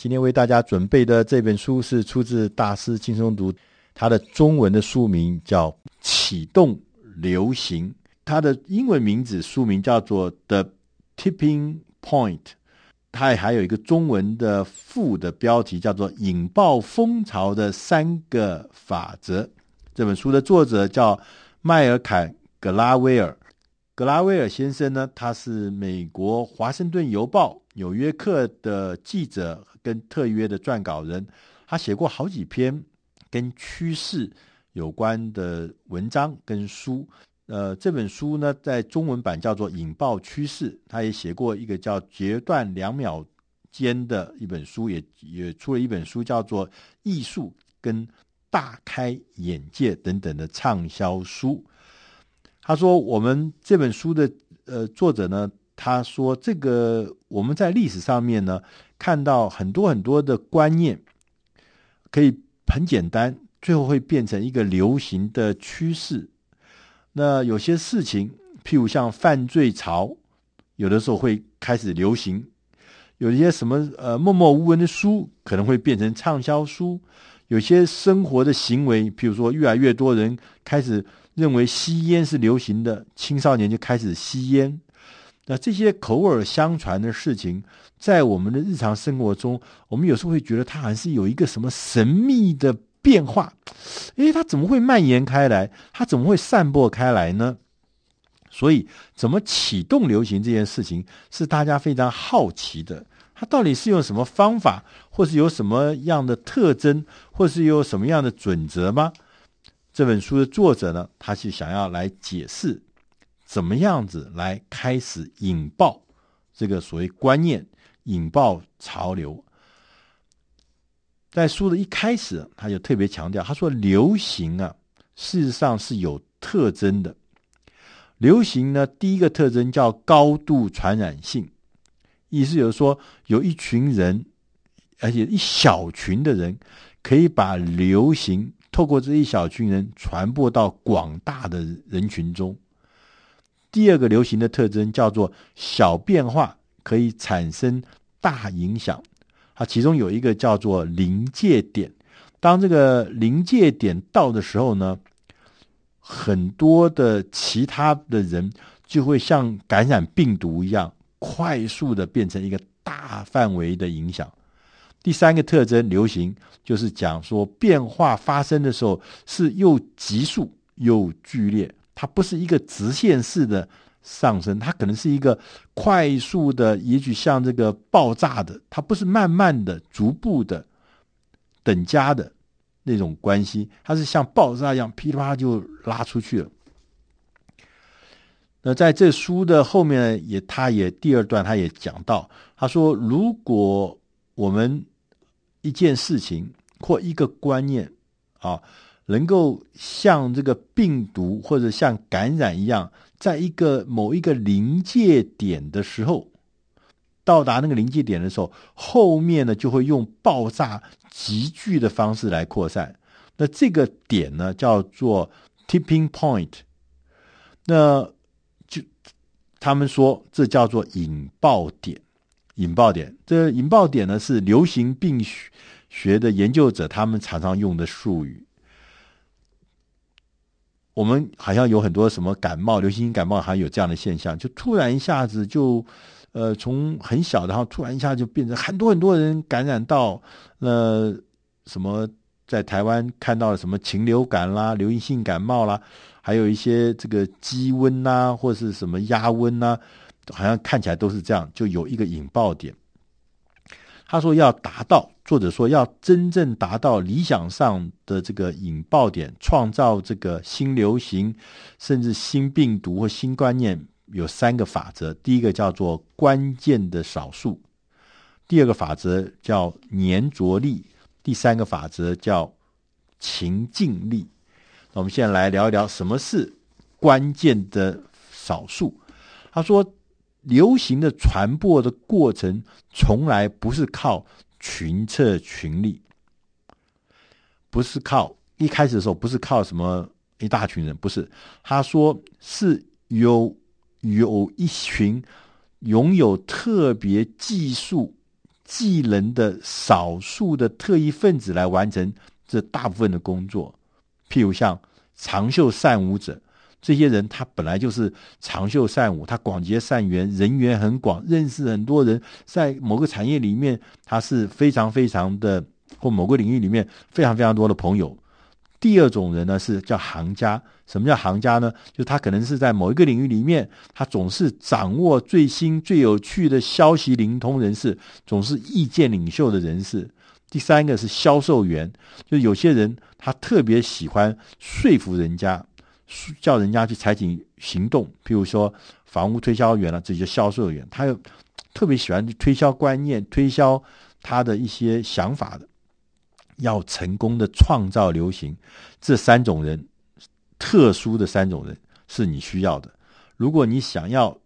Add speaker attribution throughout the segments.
Speaker 1: 今天为大家准备的这本书是出自大师轻松读，它的中文的书名叫《启动流行》，它的英文名字书名叫做《The Tipping Point》，它还有一个中文的副的标题叫做《引爆风潮的三个法则》。这本书的作者叫迈尔坎·格拉威尔。格拉威尔先生呢，他是美国《华盛顿邮报》、《纽约客》的记者跟特约的撰稿人，他写过好几篇跟趋势有关的文章跟书。呃，这本书呢，在中文版叫做《引爆趋势》，他也写过一个叫《截断两秒间》的一本书，也也出了一本书叫做《艺术跟大开眼界》等等的畅销书。他说：“我们这本书的呃作者呢，他说这个我们在历史上面呢看到很多很多的观念，可以很简单，最后会变成一个流行的趋势。那有些事情，譬如像犯罪潮，有的时候会开始流行；有一些什么呃默默无闻的书，可能会变成畅销书；有些生活的行为，譬如说越来越多人开始。”认为吸烟是流行的，青少年就开始吸烟。那这些口耳相传的事情，在我们的日常生活中，我们有时候会觉得它好像是有一个什么神秘的变化。诶，它怎么会蔓延开来？它怎么会散播开来呢？所以，怎么启动流行这件事情，是大家非常好奇的。它到底是用什么方法，或是有什么样的特征，或是有什么样的准则吗？这本书的作者呢，他是想要来解释怎么样子来开始引爆这个所谓观念，引爆潮流。在书的一开始，他就特别强调，他说：“流行啊，事实上是有特征的。流行呢，第一个特征叫高度传染性，意思就是说，有一群人，而且一小群的人，可以把流行。”透过这一小群人传播到广大的人群中。第二个流行的特征叫做小变化可以产生大影响。它其中有一个叫做临界点。当这个临界点到的时候呢，很多的其他的人就会像感染病毒一样，快速的变成一个大范围的影响。第三个特征，流行就是讲说变化发生的时候是又急速又剧烈，它不是一个直线式的上升，它可能是一个快速的，也许像这个爆炸的，它不是慢慢的、逐步的、等价的那种关系，它是像爆炸一样噼里啪啦就拉出去了。那在这书的后面也，他也第二段他也讲到，他说如果我们一件事情或一个观念啊，能够像这个病毒或者像感染一样，在一个某一个临界点的时候，到达那个临界点的时候，后面呢就会用爆炸急剧的方式来扩散。那这个点呢叫做 tipping point，那就他们说这叫做引爆点。引爆点，这引爆点呢是流行病学的研究者他们常常用的术语。我们好像有很多什么感冒，流行性感冒好像有这样的现象，就突然一下子就，呃，从很小，然后突然一下就变成很多很多人感染到，呃，什么在台湾看到了什么禽流感啦、流行性感冒啦，还有一些这个鸡瘟呐，或是什么鸭瘟呐。好像看起来都是这样，就有一个引爆点。他说要达到，作者说要真正达到理想上的这个引爆点，创造这个新流行，甚至新病毒或新观念，有三个法则。第一个叫做关键的少数，第二个法则叫粘着力，第三个法则叫情境力。那我们现在来聊一聊什么是关键的少数。他说。流行的传播的过程从来不是靠群策群力，不是靠一开始的时候不是靠什么一大群人，不是。他说是有有一群拥有特别技术技能的少数的特异分子来完成这大部分的工作。譬如像长袖善舞者，这些人他本来就是长袖善舞，他广结善缘，人缘很广，认识很多人，在某个产业里面，他是非常非常的，或某个领域里面非常非常多的朋友。第二种人呢是叫行家。什么叫行家呢？就他可能是在某一个领域里面，他总是掌握最新最有趣的消息灵通人士，总是意见领袖的人士。第三个是销售员，就有些人他特别喜欢说服人家，叫人家去采取行动。譬如说房屋推销员了，这些销售员，他又特别喜欢推销观念，推销他的一些想法的。要成功的创造流行，这三种人，特殊的三种人是你需要的。如果你想要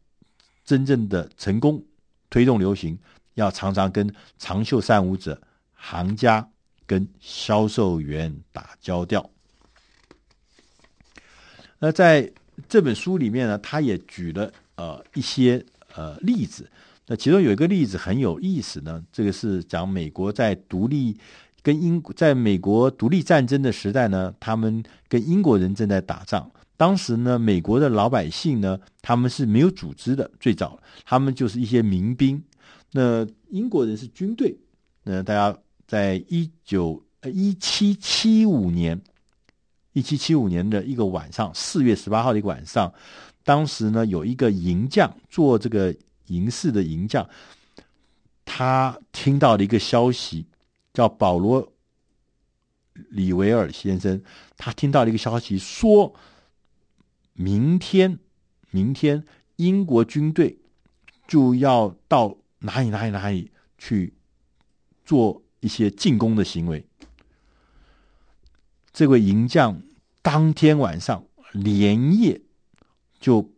Speaker 1: 真正的成功推动流行，要常常跟长袖善舞者、行家跟销售员打交道。那在这本书里面呢，他也举了呃一些呃例子。那其中有一个例子很有意思呢，这个是讲美国在独立。跟英在美国独立战争的时代呢，他们跟英国人正在打仗。当时呢，美国的老百姓呢，他们是没有组织的，最早他们就是一些民兵。那英国人是军队。那大家在一九一七七五年，一七七五年的一个晚上，四月十八号的一个晚上，当时呢有一个银匠做这个银饰的银匠，他听到了一个消息。叫保罗·李维尔先生，他听到了一个消息，说明天，明天英国军队就要到哪里哪里哪里去做一些进攻的行为。这位银匠当天晚上连夜就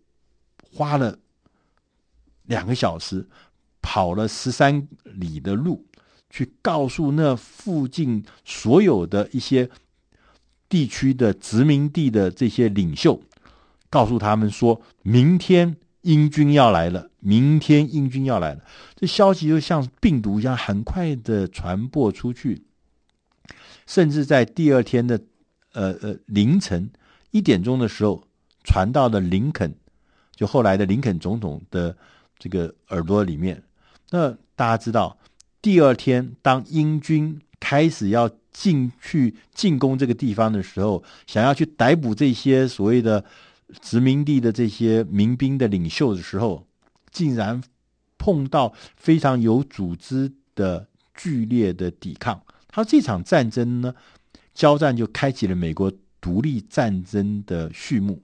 Speaker 1: 花了两个小时，跑了十三里的路。去告诉那附近所有的一些地区的殖民地的这些领袖，告诉他们说，明天英军要来了，明天英军要来了。这消息就像病毒一样，很快的传播出去，甚至在第二天的呃呃凌晨一点钟的时候，传到了林肯，就后来的林肯总统的这个耳朵里面。那大家知道。第二天，当英军开始要进去进攻这个地方的时候，想要去逮捕这些所谓的殖民地的这些民兵的领袖的时候，竟然碰到非常有组织的剧烈的抵抗。他这场战争呢，交战就开启了美国独立战争的序幕。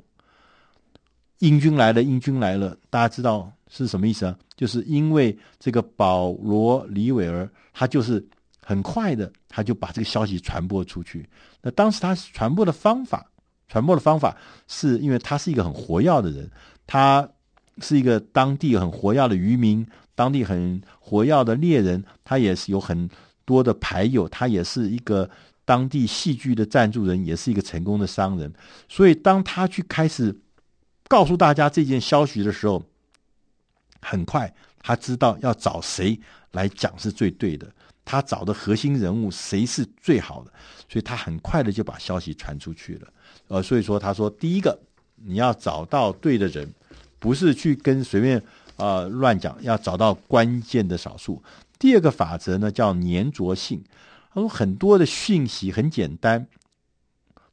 Speaker 1: 英军来了，英军来了，大家知道。是什么意思啊？就是因为这个保罗·李维尔，他就是很快的，他就把这个消息传播出去。那当时他传播的方法，传播的方法是因为他是一个很活跃的人，他是一个当地很活跃的渔民，当地很活跃的猎人，他也是有很多的牌友，他也是一个当地戏剧的赞助人，也是一个成功的商人。所以当他去开始告诉大家这件消息的时候，很快，他知道要找谁来讲是最对的，他找的核心人物谁是最好的，所以他很快的就把消息传出去了。呃，所以说他说，第一个你要找到对的人，不是去跟随便呃乱讲，要找到关键的少数。第二个法则呢叫粘着性，他说很多的讯息很简单，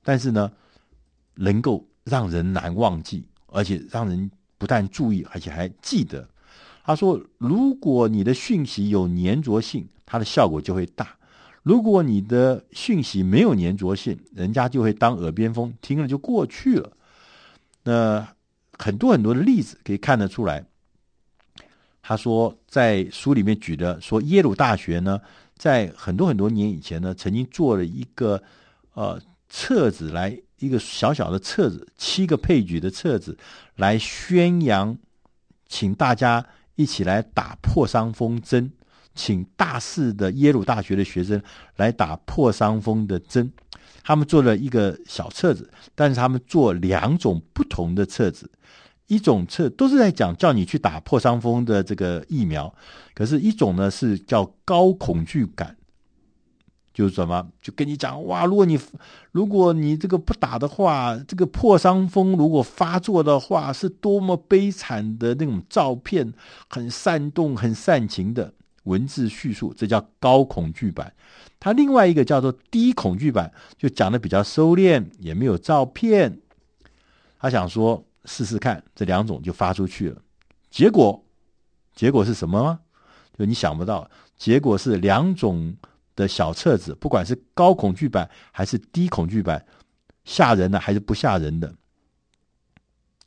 Speaker 1: 但是呢能够让人难忘记，而且让人不但注意，而且还记得。他说：“如果你的讯息有粘着性，它的效果就会大；如果你的讯息没有粘着性，人家就会当耳边风，听了就过去了。那很多很多的例子可以看得出来。”他说，在书里面举的说，耶鲁大学呢，在很多很多年以前呢，曾经做了一个呃册子来，一个小小的册子，七个配举的册子，来宣扬，请大家。一起来打破伤风针，请大四的耶鲁大学的学生来打破伤风的针。他们做了一个小册子，但是他们做两种不同的册子，一种测都是在讲叫你去打破伤风的这个疫苗，可是一种呢是叫高恐惧感，就是什么？就跟你讲哇，如果你如果你这个不打的话，这个破伤风如果发作的话，是多么悲惨的那种照片，很煽动、很煽情的文字叙述，这叫高恐惧版。它另外一个叫做低恐惧版，就讲的比较收敛，也没有照片。他想说。试试看，这两种就发出去了，结果，结果是什么吗？就你想不到，结果是两种的小册子，不管是高恐惧版还是低恐惧版，吓人的还是不吓人的，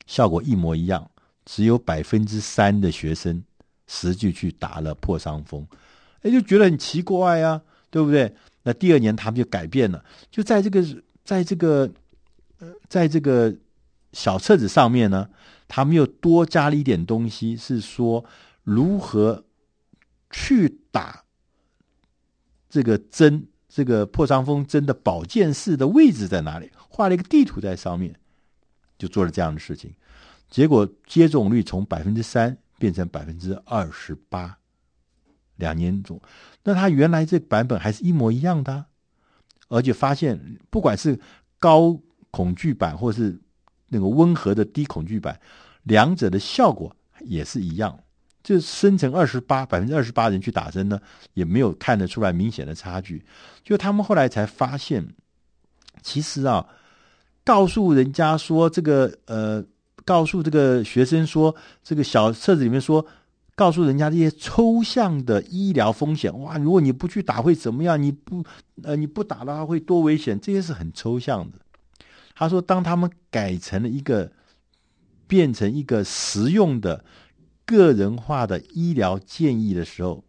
Speaker 1: 效果一模一样，只有百分之三的学生实际去打了破伤风，哎，就觉得很奇怪啊，对不对？那第二年他们就改变了，就在这个，在这个，呃，在这个。小册子上面呢，他们又多加了一点东西，是说如何去打这个针，这个破伤风针的保健室的位置在哪里？画了一个地图在上面，就做了这样的事情。结果接种率从百分之三变成百分之二十八，两年中，那他原来这版本还是一模一样的，而且发现不管是高恐惧版或是。那个温和的低恐惧版，两者的效果也是一样，就生成二十八百分之二十八人去打针呢，也没有看得出来明显的差距。就他们后来才发现，其实啊，告诉人家说这个呃，告诉这个学生说这个小册子里面说，告诉人家这些抽象的医疗风险，哇，如果你不去打会怎么样？你不呃你不打的话会多危险？这些是很抽象的。他说：“当他们改成了一个，变成一个实用的、个人化的医疗建议的时候，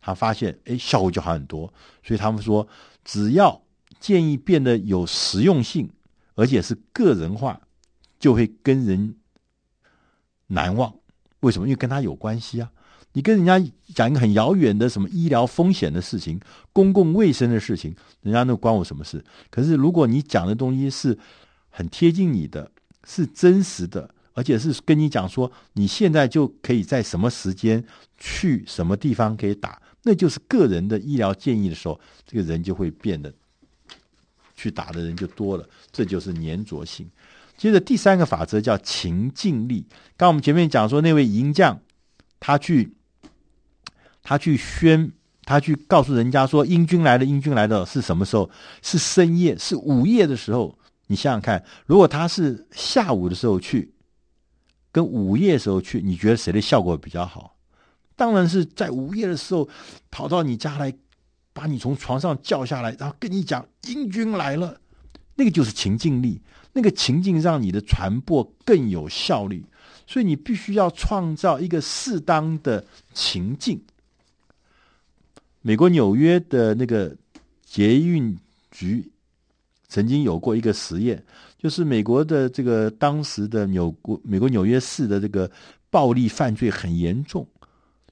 Speaker 1: 他发现，哎，效果就好很多。所以他们说，只要建议变得有实用性，而且是个人化，就会跟人难忘。为什么？因为跟他有关系啊。”你跟人家讲一个很遥远的什么医疗风险的事情、公共卫生的事情，人家那关我什么事？可是如果你讲的东西是很贴近你的，是真实的，而且是跟你讲说你现在就可以在什么时间去什么地方可以打，那就是个人的医疗建议的时候，这个人就会变得去打的人就多了，这就是粘着性。接着第三个法则叫情境力。刚我们前面讲说那位银匠，他去。他去宣，他去告诉人家说，英军来了，英军来了是什么时候？是深夜，是午夜的时候。你想想看，如果他是下午的时候去，跟午夜时候去，你觉得谁的效果比较好？当然是在午夜的时候跑到你家来，把你从床上叫下来，然后跟你讲英军来了，那个就是情境力，那个情境让你的传播更有效率。所以你必须要创造一个适当的情境。美国纽约的那个捷运局曾经有过一个实验，就是美国的这个当时的纽国美国纽约市的这个暴力犯罪很严重，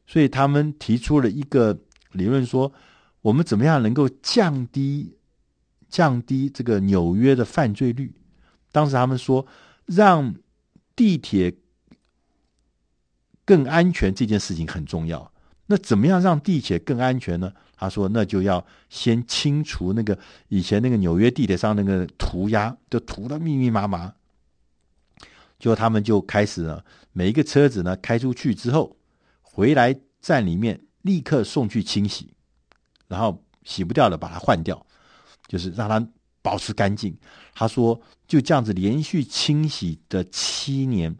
Speaker 1: 所以他们提出了一个理论说，我们怎么样能够降低降低这个纽约的犯罪率？当时他们说，让地铁更安全这件事情很重要。那怎么样让地铁更安全呢？他说：“那就要先清除那个以前那个纽约地铁上那个涂鸦，就涂得密密麻麻。就他们就开始呢，每一个车子呢开出去之后，回来站里面立刻送去清洗，然后洗不掉的把它换掉，就是让它保持干净。”他说：“就这样子连续清洗的七年，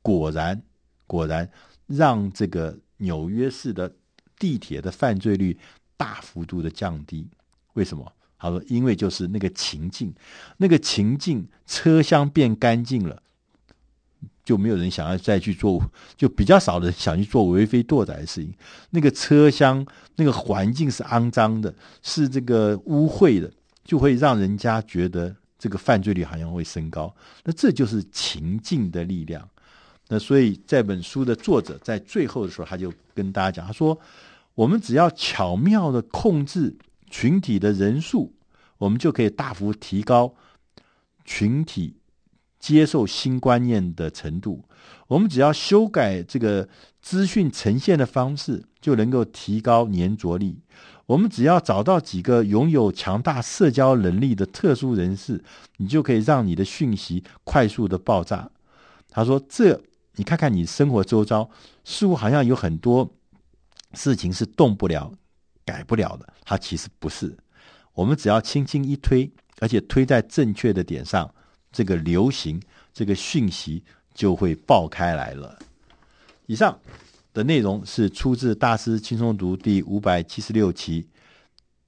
Speaker 1: 果然果然让这个。”纽约市的地铁的犯罪率大幅度的降低，为什么？他说：“因为就是那个情境，那个情境，车厢变干净了，就没有人想要再去做，就比较少的想去做为非作歹的事情。那个车厢那个环境是肮脏的，是这个污秽的，就会让人家觉得这个犯罪率好像会升高。那这就是情境的力量。”那所以这本书的作者在最后的时候，他就跟大家讲，他说：“我们只要巧妙的控制群体的人数，我们就可以大幅提高群体接受新观念的程度。我们只要修改这个资讯呈现的方式，就能够提高粘着力。我们只要找到几个拥有强大社交能力的特殊人士，你就可以让你的讯息快速的爆炸。他说：“这，你看看你生活周遭，似乎好像有很多事情是动不了、改不了的。它其实不是。我们只要轻轻一推，而且推在正确的点上，这个流行、这个讯息就会爆开来了。”以上。的内容是出自《大师轻松读》第五百七十六期，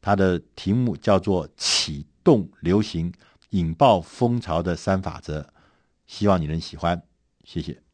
Speaker 1: 它的题目叫做“启动流行、引爆风潮的三法则”，希望你能喜欢，谢谢。